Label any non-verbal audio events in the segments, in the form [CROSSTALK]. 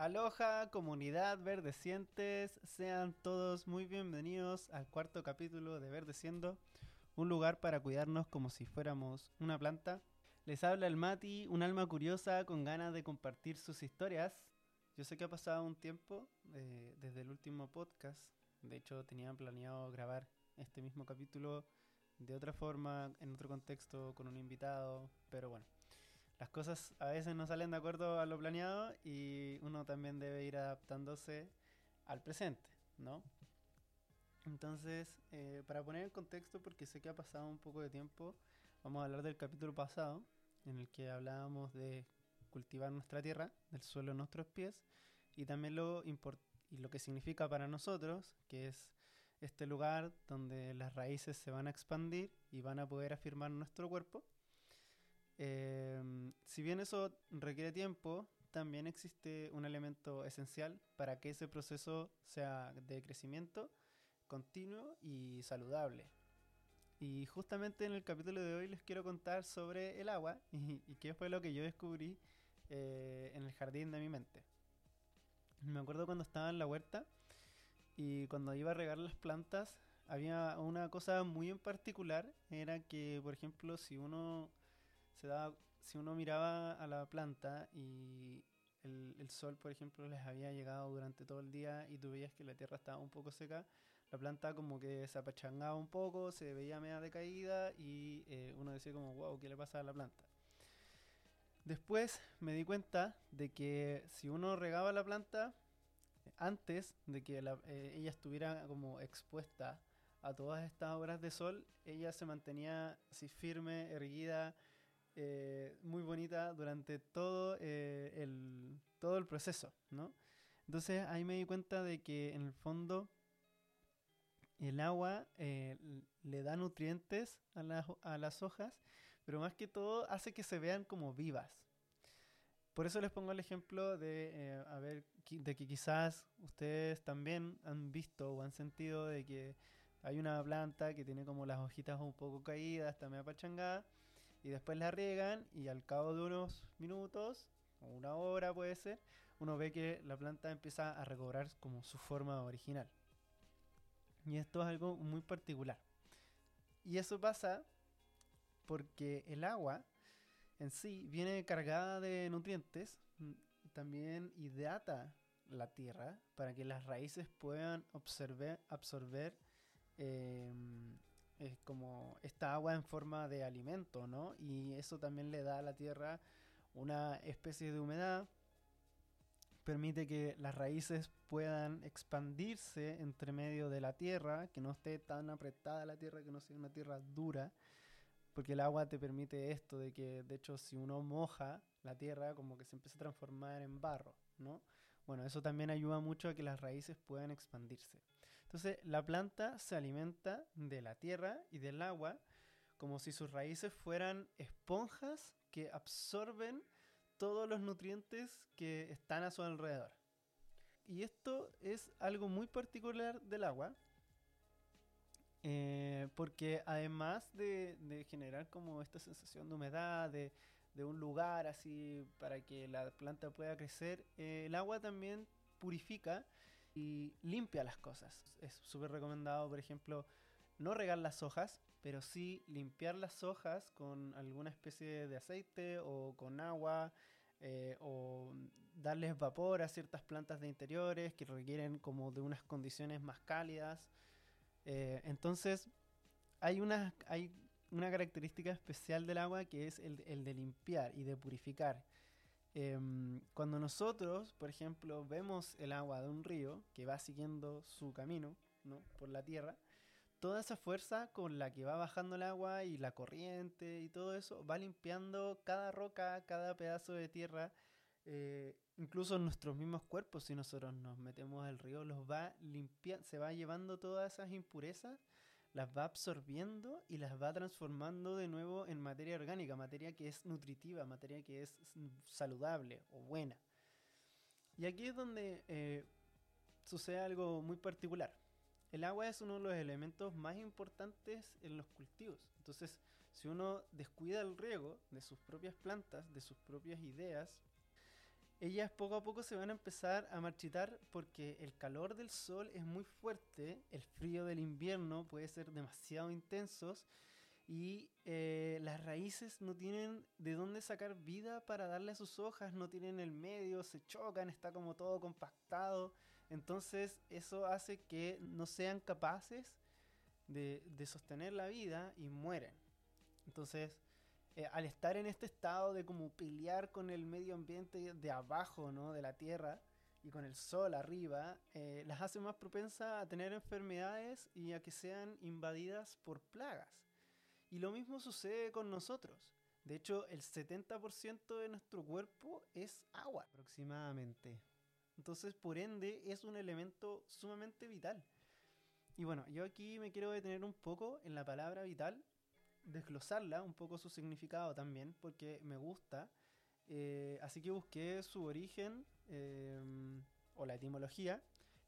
Aloha, comunidad verdecientes, sean todos muy bienvenidos al cuarto capítulo de Verdeciendo, un lugar para cuidarnos como si fuéramos una planta. Les habla el Mati, un alma curiosa con ganas de compartir sus historias. Yo sé que ha pasado un tiempo eh, desde el último podcast, de hecho tenía planeado grabar este mismo capítulo de otra forma, en otro contexto, con un invitado, pero bueno las cosas a veces no salen de acuerdo a lo planeado y uno también debe ir adaptándose al presente, ¿no? Entonces, eh, para poner en contexto, porque sé que ha pasado un poco de tiempo, vamos a hablar del capítulo pasado, en el que hablábamos de cultivar nuestra tierra, del suelo en nuestros pies, y también lo, y lo que significa para nosotros, que es este lugar donde las raíces se van a expandir y van a poder afirmar nuestro cuerpo Em, si bien eso requiere tiempo, también existe un elemento esencial para que ese proceso sea de crecimiento continuo y saludable. Y justamente en el capítulo de hoy les quiero contar sobre el agua [LAUGHS] y, qué fue lo que yo descubrí eh, en el jardín de mi mente. Me acuerdo cuando estaba en la huerta y cuando iba a regar las plantas, había una cosa muy en particular, era que, por ejemplo, si uno se da, si uno miraba a la planta y el, sol, por ejemplo, les había llegado durante todo el día y tú veías que la tierra estaba un poco seca, la planta como que se apachangaba un poco, se veía media decaída y eh, uno decía como, wow, ¿qué le pasa a la planta? Después me di cuenta de que si uno regaba la planta antes de que eh, ella estuviera como expuesta a todas estas horas de sol, ella se mantenía así firme, erguida, eh, muy bonita durante todo, eh, el, todo el proceso, ¿no? Entonces ahí me di cuenta de que en el fondo el agua eh, le da nutrientes a, a, las hojas, pero más que todo hace que se vean como vivas. Por eso les pongo el ejemplo de, a ver, de que quizás ustedes también han visto o han sentido de que hay una planta que tiene como las hojitas un poco caídas, medio apachangada, y después la riegan y al cabo de unos minutos o una hora puede ser, uno ve que la planta empieza a recobrar como su forma original. Y esto es algo muy particular. Y eso pasa porque el agua en sí viene cargada de nutrientes, mm, también hidrata la tierra para que las raíces puedan absorber, absorber eh, es como esta agua en forma de alimento, ¿no? Y eso también le da a la tierra una especie de humedad, permite que las raíces puedan expandirse entre medio de la tierra, que no esté tan apretada la tierra, que no sea una tierra dura, porque el agua te permite esto de que, de hecho, si uno moja la tierra, como que se empieza a transformar en barro, ¿no? Bueno, eso también ayuda mucho a que las raíces puedan expandirse. Entonces, la planta se alimenta de la tierra y del agua como si sus raíces fueran esponjas que absorben todos los nutrientes que están a su alrededor. Y esto es algo muy particular del agua, eh, porque además de, generar como esta sensación de humedad, de, de un lugar así para que la planta pueda crecer, eh, el agua también purifica y limpia las cosas. Es súper recomendado, por ejemplo, no regar las hojas, pero sí limpiar las hojas con alguna especie de aceite o con agua. Eh, o darles vapor a ciertas plantas de interiores que requieren como de unas condiciones más cálidas. Eh, entonces, hay, unas, hay una característica especial del agua que es el, de limpiar y de purificar. Em, cuando nosotros, por ejemplo, vemos el agua de un río que va siguiendo su camino ¿no? por la tierra, toda esa fuerza con la que va bajando el agua y la corriente y todo eso va limpiando cada roca, cada pedazo de tierra, eh, incluso nuestros mismos cuerpos, si nosotros nos metemos al río, los va limpiando, se va llevando todas esas impurezas las va absorbiendo y las va transformando de nuevo en materia orgánica, materia que es nutritiva, materia que es saludable o buena. Y aquí es donde eh, sucede algo muy particular. El agua es uno de los elementos más importantes en los cultivos. Entonces, si uno descuida el riego de sus propias plantas, de sus propias ideas, ellas poco a poco se van a empezar a marchitar porque el calor del sol es muy fuerte, el frío del invierno puede ser demasiado intensos y eh, las raíces no tienen de dónde sacar vida para darle a sus hojas, no tienen el medio, se chocan, está como todo compactado. Entonces eso hace que no sean capaces de, de sostener la vida y mueren. Entonces eh, al estar en este estado de como pelear con el medio ambiente de abajo, ¿no? De la Tierra y con el sol arriba, eh, las hace más propensas a tener enfermedades y a que sean invadidas por plagas. Y lo mismo sucede con nosotros. De hecho, el 70% de nuestro cuerpo es agua aproximadamente. Entonces, por ende, es un elemento sumamente vital. Y bueno, yo aquí me quiero detener un poco en la palabra vital desglosarla, un poco su significado también, porque me gusta. Eh, así que busqué su origen em, o la etimología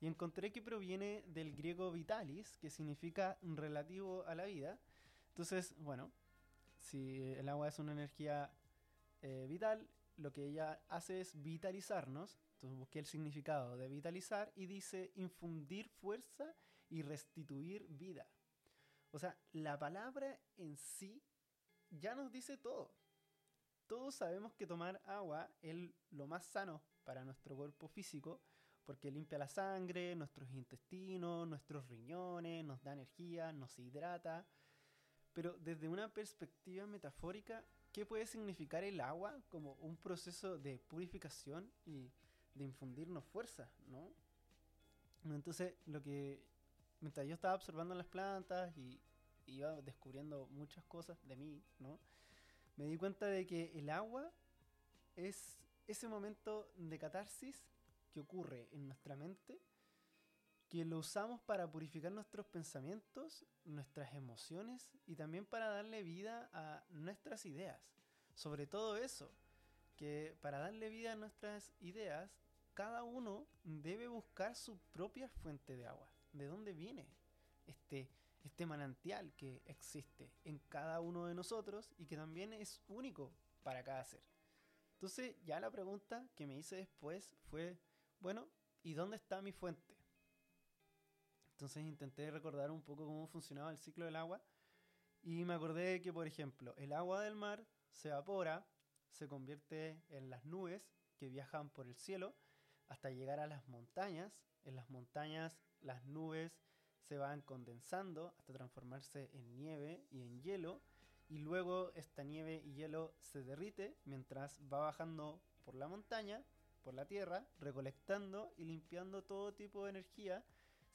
y encontré que proviene del griego vitalis, que significa relativo a la vida. Entonces, bueno, si el agua es una energía eh, vital, lo que ella hace es vitalizarnos. Entonces busqué el significado de vitalizar y dice infundir fuerza y restituir vida. O sea, la palabra en sí ya nos dice todo. Todos sabemos que tomar agua es lo más sano para nuestro cuerpo físico porque limpia la sangre, nuestros intestinos, nuestros riñones, nos da energía, nos hidrata. Pero desde una perspectiva metafórica, ¿qué puede significar el agua como un proceso de purificación y de infundirnos fuerza, ¿no? Entonces, lo que mientras yo estaba observando las plantas y iba descubriendo muchas cosas de mí, ¿no? Me di cuenta de que el agua es ese momento de catarsis que ocurre en nuestra mente, que lo usamos para purificar nuestros pensamientos, nuestras emociones y también para darle vida a nuestras ideas. Sobre todo eso, que para darle vida a nuestras ideas, cada uno debe buscar su propia fuente de agua de dónde viene este, este manantial que existe en cada uno de nosotros y que también es único para cada ser. Entonces ya la pregunta que me hice después fue, bueno, ¿y dónde está mi fuente? Entonces intenté recordar un poco cómo funcionaba el ciclo del agua y me acordé que, por ejemplo, el agua del mar se evapora, se convierte en las nubes que viajan por el cielo hasta llegar a las montañas. En las montañas las nubes se van condensando hasta transformarse en nieve y en hielo y luego esta nieve y hielo se derrite mientras va bajando por la montaña, por la tierra, recolectando y limpiando todo tipo de energía,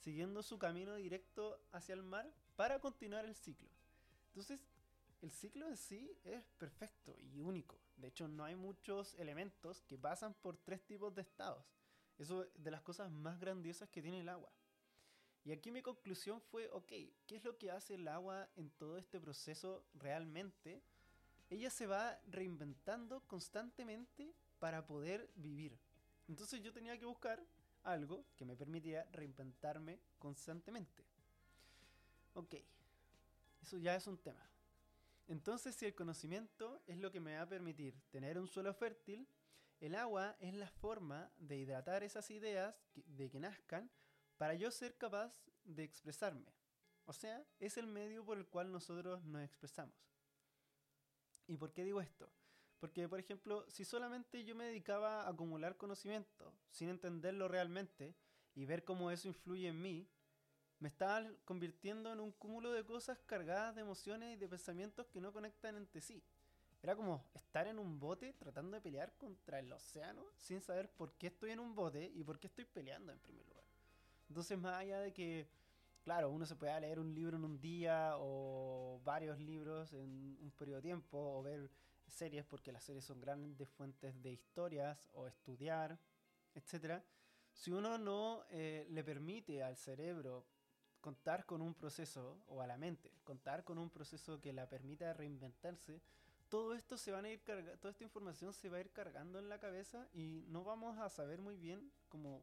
siguiendo su camino directo hacia el mar para continuar el ciclo. Entonces, el ciclo en sí es perfecto y único. De hecho, no hay muchos elementos que pasan por tres tipos de estados. Eso es de las cosas más grandiosas que tiene el agua. Y aquí mi conclusión fue, ok, ¿qué es lo que hace el agua en todo este proceso realmente? Ella se va reinventando constantemente para poder vivir. Entonces yo tenía que buscar algo que me permitiera reinventarme constantemente. Ok, eso ya es un tema. Entonces si el conocimiento es lo que me va a permitir tener un suelo fértil, el agua es la forma de hidratar esas ideas de que nazcan para yo ser capaz de expresarme. O sea, es el medio por el cual nosotros nos expresamos. ¿Y por qué digo esto? Porque, por ejemplo, si solamente yo me dedicaba a acumular conocimiento sin entenderlo realmente y ver cómo eso influye en mí, me estaba convirtiendo en un cúmulo de cosas cargadas de emociones y de pensamientos que no conectan entre sí. Era como estar en un bote tratando de pelear contra el océano sin saber por qué estoy en un bote y por qué estoy peleando en primer lugar. Entonces, más allá de que, claro, uno se pueda leer un libro en un día o varios libros en un periodo de tiempo o ver series porque las series son grandes fuentes de historias o estudiar, etcétera. Si uno no eh, le permite al cerebro contar con un proceso, o a la mente, contar con un proceso que la permita reinventarse, todo esto se van a ir toda esta información se va a ir cargando en la cabeza y no vamos a saber muy bien cómo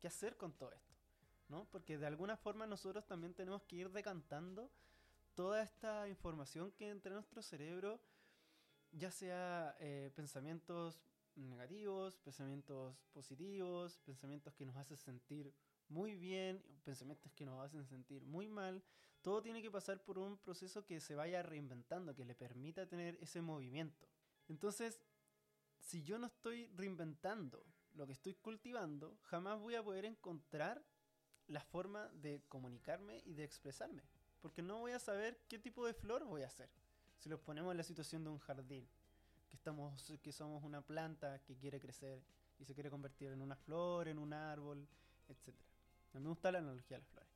qué hacer con todo esto. ¿No? Porque de alguna forma nosotros también tenemos que ir decantando toda esta información que entre nuestro cerebro, ya sea eh, pensamientos negativos, pensamientos positivos, pensamientos que nos hacen sentir muy bien, pensamientos que nos hacen sentir muy mal. Todo tiene que pasar por un proceso que se vaya reinventando, que le permita tener ese movimiento. Entonces, si yo no estoy reinventando lo que estoy cultivando, jamás voy a poder encontrar la forma de comunicarme y de expresarme. Porque no voy a saber qué tipo de flor voy a hacer. Si los ponemos en la situación de un jardín, que, estamos, que somos una planta que quiere crecer y se quiere convertir en una flor, en un árbol, etc. A mí me gusta la analogía de las flores.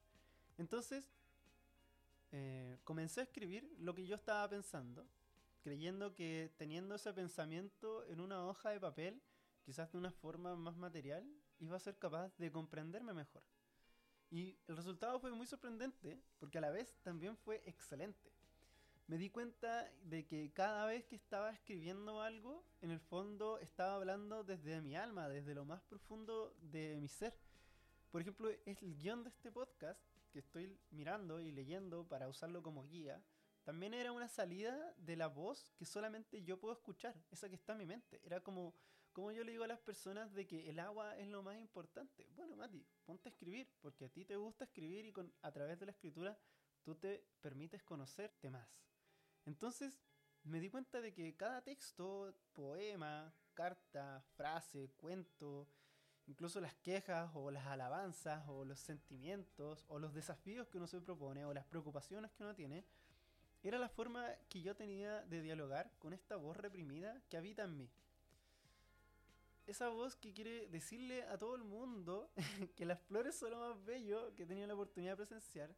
Entonces, eh, comencé a escribir lo que yo estaba pensando, creyendo que teniendo ese pensamiento en una hoja de papel, quizás de una forma más material, iba a ser capaz de comprenderme mejor. Y el resultado fue muy sorprendente, porque a la vez también fue excelente. Me di cuenta de que cada vez que estaba escribiendo algo, en el fondo estaba hablando desde mi alma, desde lo más profundo de mi ser. Por ejemplo, es el guion de este podcast que estoy mirando y leyendo para usarlo como guía. También era una salida de la voz que solamente yo puedo escuchar, esa que está en mi mente. Era como como yo le digo a las personas de que el agua es lo más importante. Bueno, Mati, ponte a escribir, porque a ti te gusta escribir y con, a través de la escritura tú te permites conocerte más. Entonces, me di cuenta de que cada texto, poema, carta, frase, cuento, incluso las quejas o las alabanzas o los sentimientos o los desafíos que uno se propone o las preocupaciones que uno tiene, era la forma que yo tenía de dialogar con esta voz reprimida que habita en mí esa voz que quiere decirle a todo el mundo [LAUGHS] que las flores son lo más bello que he tenido la oportunidad de presenciar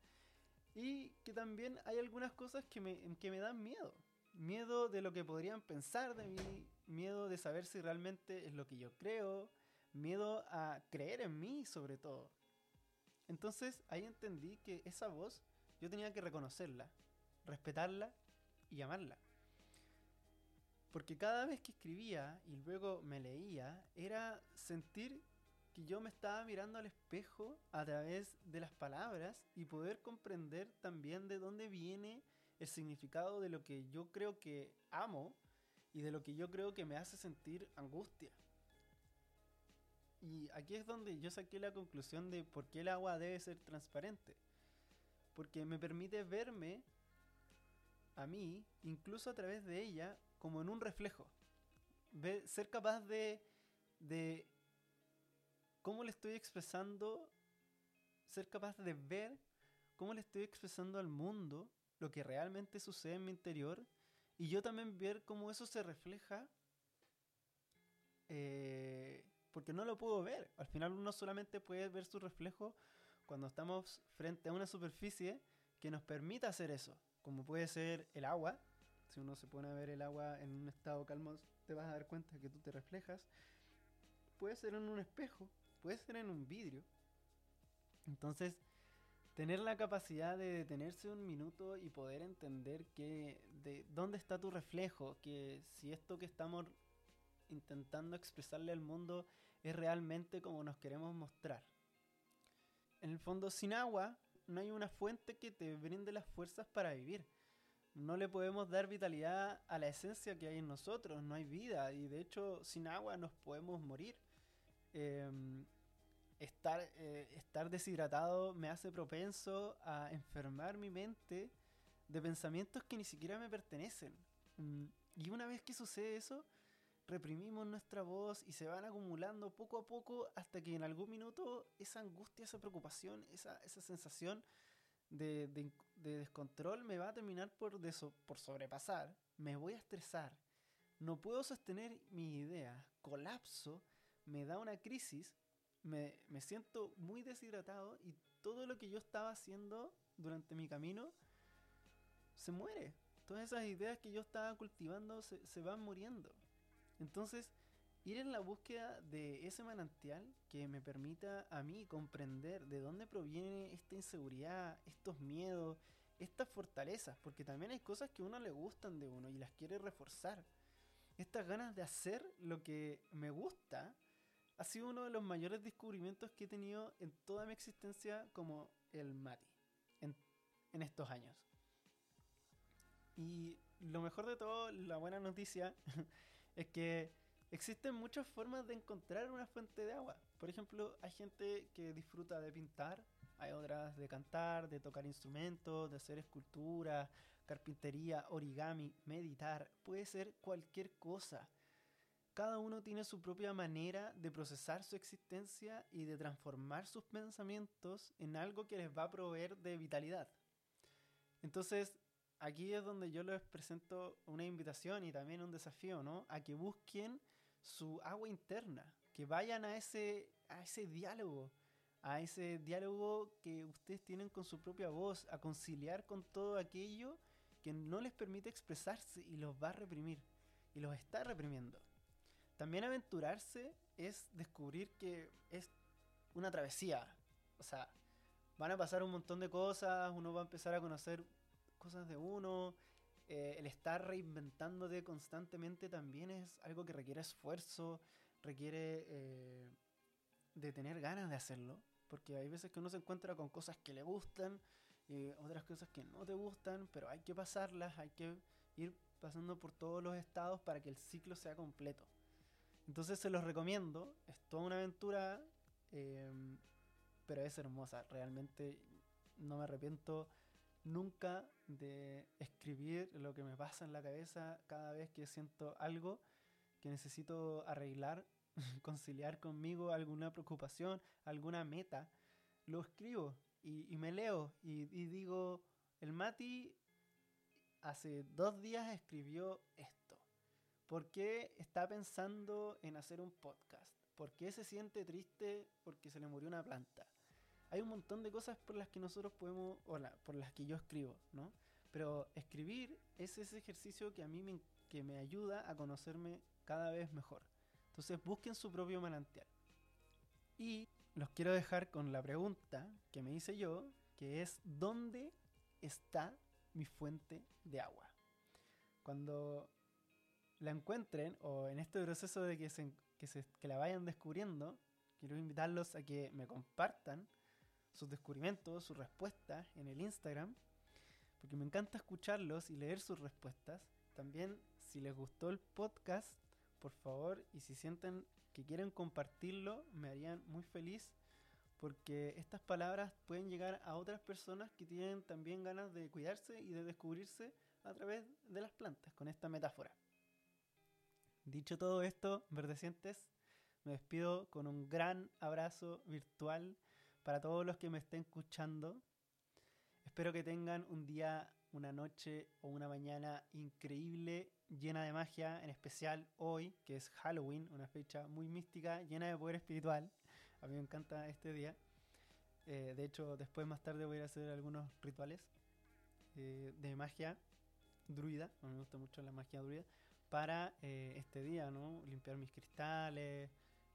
y que también hay algunas cosas que me, que me dan miedo. Miedo de lo que podrían pensar de mí, miedo de saber si realmente es lo que yo creo, miedo a creer en mí sobre todo. Entonces ahí entendí que esa voz yo tenía que reconocerla, respetarla y amarla. Porque cada vez que escribía y luego me leía, era sentir que yo me estaba mirando al espejo a través de las palabras y poder comprender también de dónde viene el significado de lo que yo creo que amo y de lo que yo creo que me hace sentir angustia. Y aquí es donde yo saqué la conclusión de por qué el agua debe ser transparente. Porque me permite verme a mí, incluso a través de ella, como en un reflejo. ser capaz de, de cómo le estoy expresando, ser capaz de ver cómo le estoy expresando al mundo lo que realmente sucede en mi interior y yo también ver cómo eso se refleja eh, porque no lo puedo ver. Al final uno solamente puede ver su reflejo cuando estamos frente a una superficie que nos permita hacer eso, como puede ser el agua, si uno se pone a ver el agua en un estado calmo, te vas a dar cuenta que tú te reflejas. Puede ser en un espejo, puede ser en un vidrio. Entonces, tener la capacidad de detenerse un minuto y poder entender que de dónde está tu reflejo, que si esto que estamos intentando expresarle al mundo es realmente como nos queremos mostrar. En el fondo, sin agua, no hay una fuente que te brinde las fuerzas para vivir no le podemos dar vitalidad a la esencia que hay en nosotros, no hay vida y de hecho sin agua nos podemos morir. Em, estar, eh, estar deshidratado me hace propenso a enfermar mi mente de pensamientos que ni siquiera me pertenecen. Mm, y una vez que sucede eso, reprimimos nuestra voz y se van acumulando poco a poco hasta que en algún minuto esa angustia, esa preocupación, esa, esa sensación de, descontrol me va a terminar por, por sobrepasar, me voy a estresar, no puedo sostener mi idea, colapso, me da una crisis, me, siento muy deshidratado y todo lo que yo estaba haciendo durante mi camino se muere. Todas esas ideas que yo estaba cultivando se, se van muriendo. Entonces, ir en la búsqueda de ese manantial que me permita a mí comprender de dónde proviene esta inseguridad, estos miedos, estas fortalezas, porque también hay cosas que a uno le gustan de uno y las quiere reforzar. Estas ganas de hacer lo que me gusta ha sido uno de los mayores descubrimientos que he tenido en toda mi existencia como el Mati, en, en estos años. Y lo mejor de todo, la buena noticia, [LAUGHS] es que existen muchas formas de encontrar una fuente de agua. Por ejemplo, hay gente que disfruta de pintar, hay otras de cantar, de tocar instrumentos, de hacer escultura, carpintería, origami, meditar, puede ser cualquier cosa. Cada uno tiene su propia manera de procesar su existencia y de transformar sus pensamientos en algo que les va a proveer de vitalidad. Entonces, aquí es donde yo les presento una invitación y también un desafío, ¿no? A que busquen su agua interna, que vayan a ese, a ese diálogo, a ese diálogo que ustedes tienen con su propia voz, a conciliar con todo aquello que no les permite expresarse y los va a reprimir, y los está reprimiendo. También aventurarse es descubrir que es una travesía, o sea, van a pasar un montón de cosas, uno va a empezar a conocer cosas de uno, eh, el estar reinventándote constantemente también es algo que requiere esfuerzo, requiere eh, de tener ganas de hacerlo, porque hay veces que uno se encuentra con cosas que le gustan y otras cosas que no te gustan, pero hay que pasarlas, hay que ir pasando por todos los estados para que el ciclo sea completo. Entonces se los recomiendo, es toda una aventura, em, pero es hermosa, realmente no me arrepiento nunca de escribir lo que me pasa en la cabeza cada vez que siento algo que necesito arreglar, [LAUGHS] conciliar conmigo alguna preocupación, alguna meta, lo escribo y, me leo y, y, digo, el Mati hace dos días escribió esto. ¿Por qué está pensando en hacer un podcast? ¿Por qué se siente triste porque se le murió una planta? Hay un montón de cosas por las que nosotros podemos, o por las que yo escribo, ¿no? Pero escribir es ese ejercicio que a mí me, que me ayuda a conocerme cada vez mejor. Entonces busquen su propio manantial. Y los quiero dejar con la pregunta que me hice yo, que es ¿dónde está mi fuente de agua? Cuando la encuentren o en este proceso de que, se, que, se, que la vayan descubriendo, quiero invitarlos a que me compartan sus descubrimientos, sus respuestas en el Instagram, porque me encanta escucharlos y leer sus respuestas. También, si les gustó el podcast, por favor, y si sienten que quieren compartirlo, me harían muy feliz, porque estas palabras pueden llegar a otras personas que tienen también ganas de cuidarse y de descubrirse a través de las plantas, con esta metáfora. Dicho todo esto, verdecientes, me despido con un gran abrazo virtual para todos los que me estén escuchando. Espero que tengan un día, una noche o una mañana increíble, llena de magia, en especial hoy, que es Halloween, una fecha muy mística, llena de poder espiritual. A mí me encanta este día. Eh, de hecho, después más tarde voy a hacer algunos rituales eh, de magia druida. me gusta mucho la magia druida. Para eh, este día, ¿no? Limpiar mis cristales,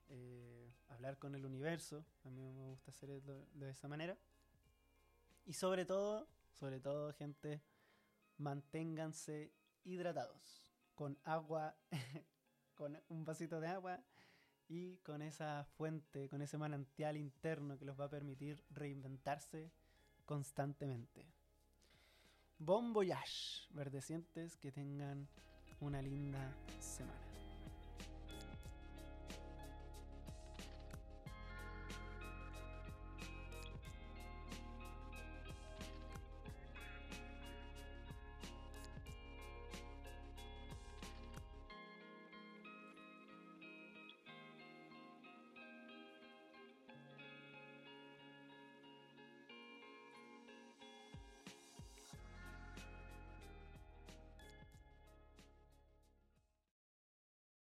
eh, hablar con el universo. A mí me gusta hacerlo de esa manera. Y sobre todo, sobre todo, gente, manténganse hidratados. Con agua, [LAUGHS] con un vasito de agua y con esa fuente, con ese manantial interno que los va a permitir reinventarse constantemente. Bon voyage, verdecientes, que tengan una linda semana.